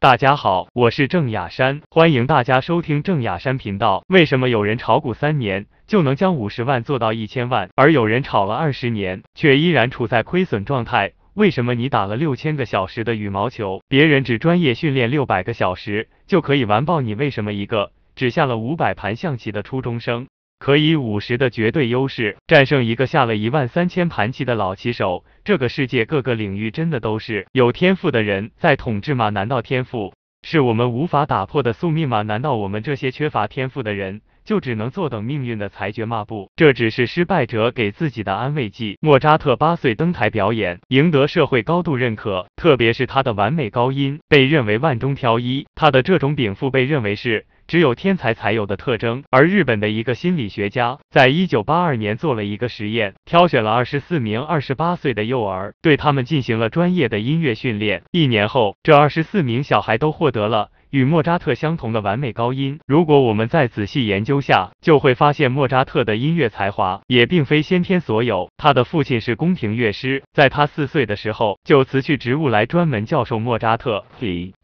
大家好，我是郑雅山，欢迎大家收听郑雅山频道。为什么有人炒股三年就能将五十万做到一千万，而有人炒了二十年却依然处在亏损状态？为什么你打了六千个小时的羽毛球，别人只专业训练六百个小时就可以完爆你？为什么一个只下了五百盘象棋的初中生，可以五十的绝对优势战胜一个下了一万三千盘棋的老棋手？这个世界各个领域真的都是有天赋的人在统治吗？难道天赋是我们无法打破的宿命吗？难道我们这些缺乏天赋的人就只能坐等命运的裁决吗？不，这只是失败者给自己的安慰剂。莫扎特八岁登台表演，赢得社会高度认可，特别是他的完美高音被认为万中挑一。他的这种禀赋被认为是。只有天才才有的特征。而日本的一个心理学家，在一九八二年做了一个实验，挑选了二十四名二十八岁的幼儿，对他们进行了专业的音乐训练。一年后，这二十四名小孩都获得了。与莫扎特相同的完美高音。如果我们再仔细研究下，就会发现莫扎特的音乐才华也并非先天所有。他的父亲是宫廷乐师，在他四岁的时候就辞去职务来专门教授莫扎特。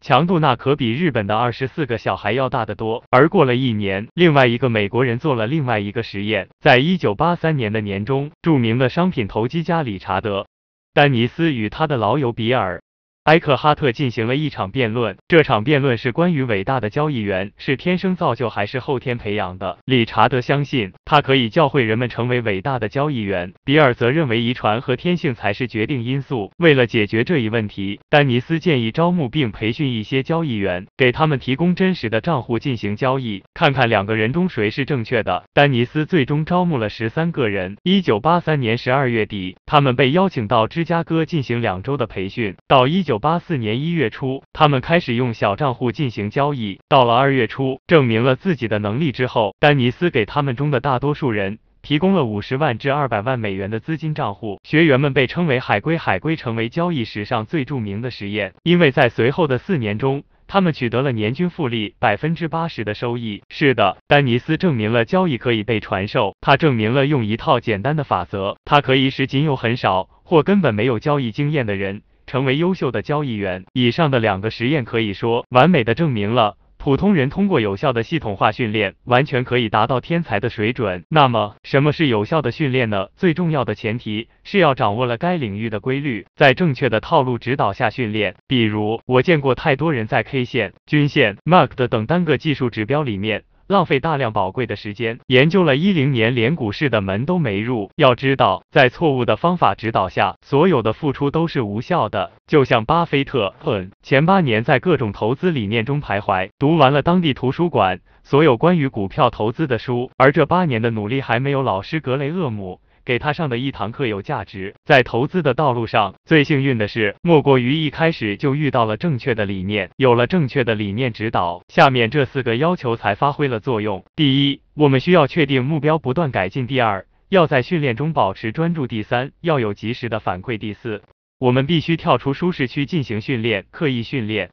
强度那可比日本的二十四个小孩要大得多。而过了一年，另外一个美国人做了另外一个实验。在一九八三年的年中，著名的商品投机家理查德·丹尼斯与他的老友比尔。埃克哈特进行了一场辩论，这场辩论是关于伟大的交易员是天生造就还是后天培养的。理查德相信他可以教会人们成为伟大的交易员，比尔则认为遗传和天性才是决定因素。为了解决这一问题，丹尼斯建议招募并培训一些交易员，给他们提供真实的账户进行交易，看看两个人中谁是正确的。丹尼斯最终招募了十三个人。一九八三年十二月底，他们被邀请到芝加哥进行两周的培训。到一九九八四年一月初，他们开始用小账户进行交易。到了二月初，证明了自己的能力之后，丹尼斯给他们中的大多数人提供了五十万至二百万美元的资金账户。学员们被称为“海龟”，海龟成为交易史上最著名的实验，因为在随后的四年中，他们取得了年均复利百分之八十的收益。是的，丹尼斯证明了交易可以被传授，他证明了用一套简单的法则，它可以使仅有很少或根本没有交易经验的人。成为优秀的交易员。以上的两个实验可以说完美的证明了，普通人通过有效的系统化训练，完全可以达到天才的水准。那么，什么是有效的训练呢？最重要的前提是要掌握了该领域的规律，在正确的套路指导下训练。比如，我见过太多人在 K 线、均线、MACD 等单个技术指标里面。浪费大量宝贵的时间，研究了一零年，连股市的门都没入。要知道，在错误的方法指导下，所有的付出都是无效的。就像巴菲特，嗯前八年在各种投资理念中徘徊，读完了当地图书馆所有关于股票投资的书，而这八年的努力还没有老师格雷厄姆。给他上的一堂课有价值。在投资的道路上，最幸运的是，莫过于一开始就遇到了正确的理念，有了正确的理念指导，下面这四个要求才发挥了作用。第一，我们需要确定目标，不断改进。第二，要在训练中保持专注。第三，要有及时的反馈。第四，我们必须跳出舒适区进行训练，刻意训练。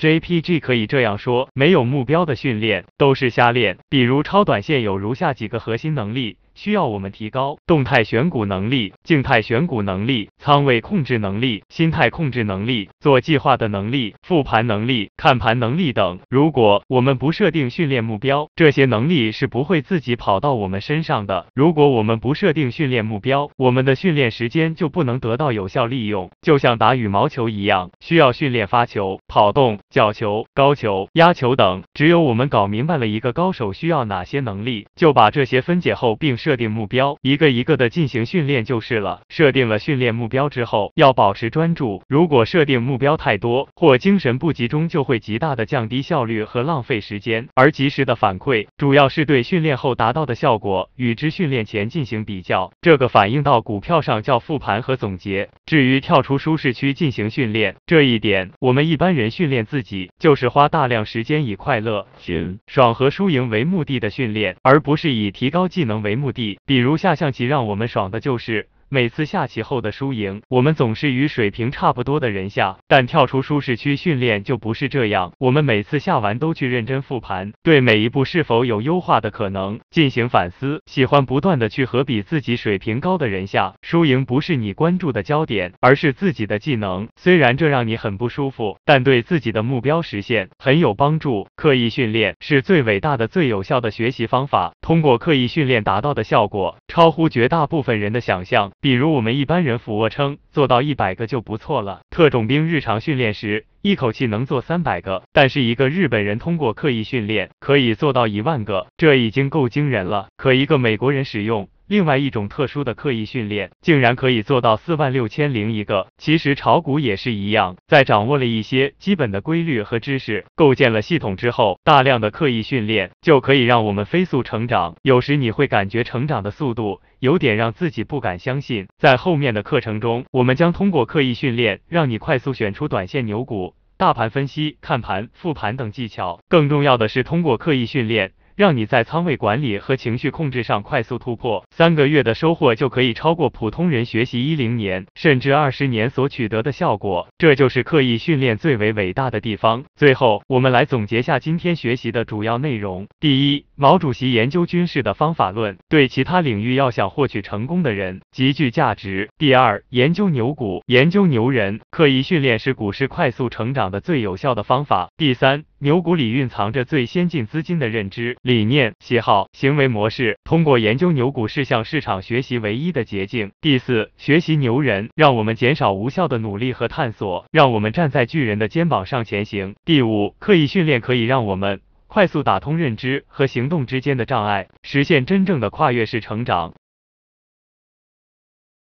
JPG 可以这样说：没有目标的训练都是瞎练。比如超短线有如下几个核心能力。需要我们提高动态选股能力、静态选股能力、仓位控制能力、心态控制能力、做计划的能力、复盘能力、看盘能力等。如果我们不设定训练目标，这些能力是不会自己跑到我们身上的。如果我们不设定训练目标，我们的训练时间就不能得到有效利用。就像打羽毛球一样，需要训练发球、跑动、角球、高球、压球等。只有我们搞明白了一个高手需要哪些能力，就把这些分解后并。设定目标，一个一个的进行训练就是了。设定了训练目标之后，要保持专注。如果设定目标太多或精神不集中，就会极大的降低效率和浪费时间。而及时的反馈，主要是对训练后达到的效果与之训练前进行比较，这个反映到股票上叫复盘和总结。至于跳出舒适区进行训练，这一点我们一般人训练自己就是花大量时间以快乐、爽和输赢为目的的训练，而不是以提高技能为目。地，比如下象棋让我们爽的就是每次下棋后的输赢，我们总是与水平差不多的人下，但跳出舒适区训练就不是这样。我们每次下完都去认真复盘，对每一步是否有优化的可能进行反思，喜欢不断的去和比自己水平高的人下，输赢不是你关注的焦点，而是自己的技能。虽然这让你很不舒服，但对自己的目标实现很有帮助。刻意训练是最伟大的、最有效的学习方法。通过刻意训练达到的效果，超乎绝大部分人的想象。比如我们一般人俯卧撑做到一百个就不错了，特种兵日常训练时一口气能做三百个，但是一个日本人通过刻意训练可以做到一万个，这已经够惊人了。可一个美国人使用。另外一种特殊的刻意训练，竟然可以做到四万六千零一个。其实炒股也是一样，在掌握了一些基本的规律和知识，构建了系统之后，大量的刻意训练就可以让我们飞速成长。有时你会感觉成长的速度有点让自己不敢相信。在后面的课程中，我们将通过刻意训练，让你快速选出短线牛股、大盘分析、看盘、复盘等技巧。更重要的是，通过刻意训练。让你在仓位管理和情绪控制上快速突破，三个月的收获就可以超过普通人学习一零年甚至二十年所取得的效果。这就是刻意训练最为伟大的地方。最后，我们来总结下今天学习的主要内容：第一，毛主席研究军事的方法论，对其他领域要想获取成功的人极具价值。第二，研究牛股，研究牛人，刻意训练是股市快速成长的最有效的方法。第三。牛股里蕴藏着最先进资金的认知、理念、喜好、行为模式，通过研究牛股是向市场学习唯一的捷径。第四，学习牛人，让我们减少无效的努力和探索，让我们站在巨人的肩膀上前行。第五，刻意训练可以让我们快速打通认知和行动之间的障碍，实现真正的跨越式成长。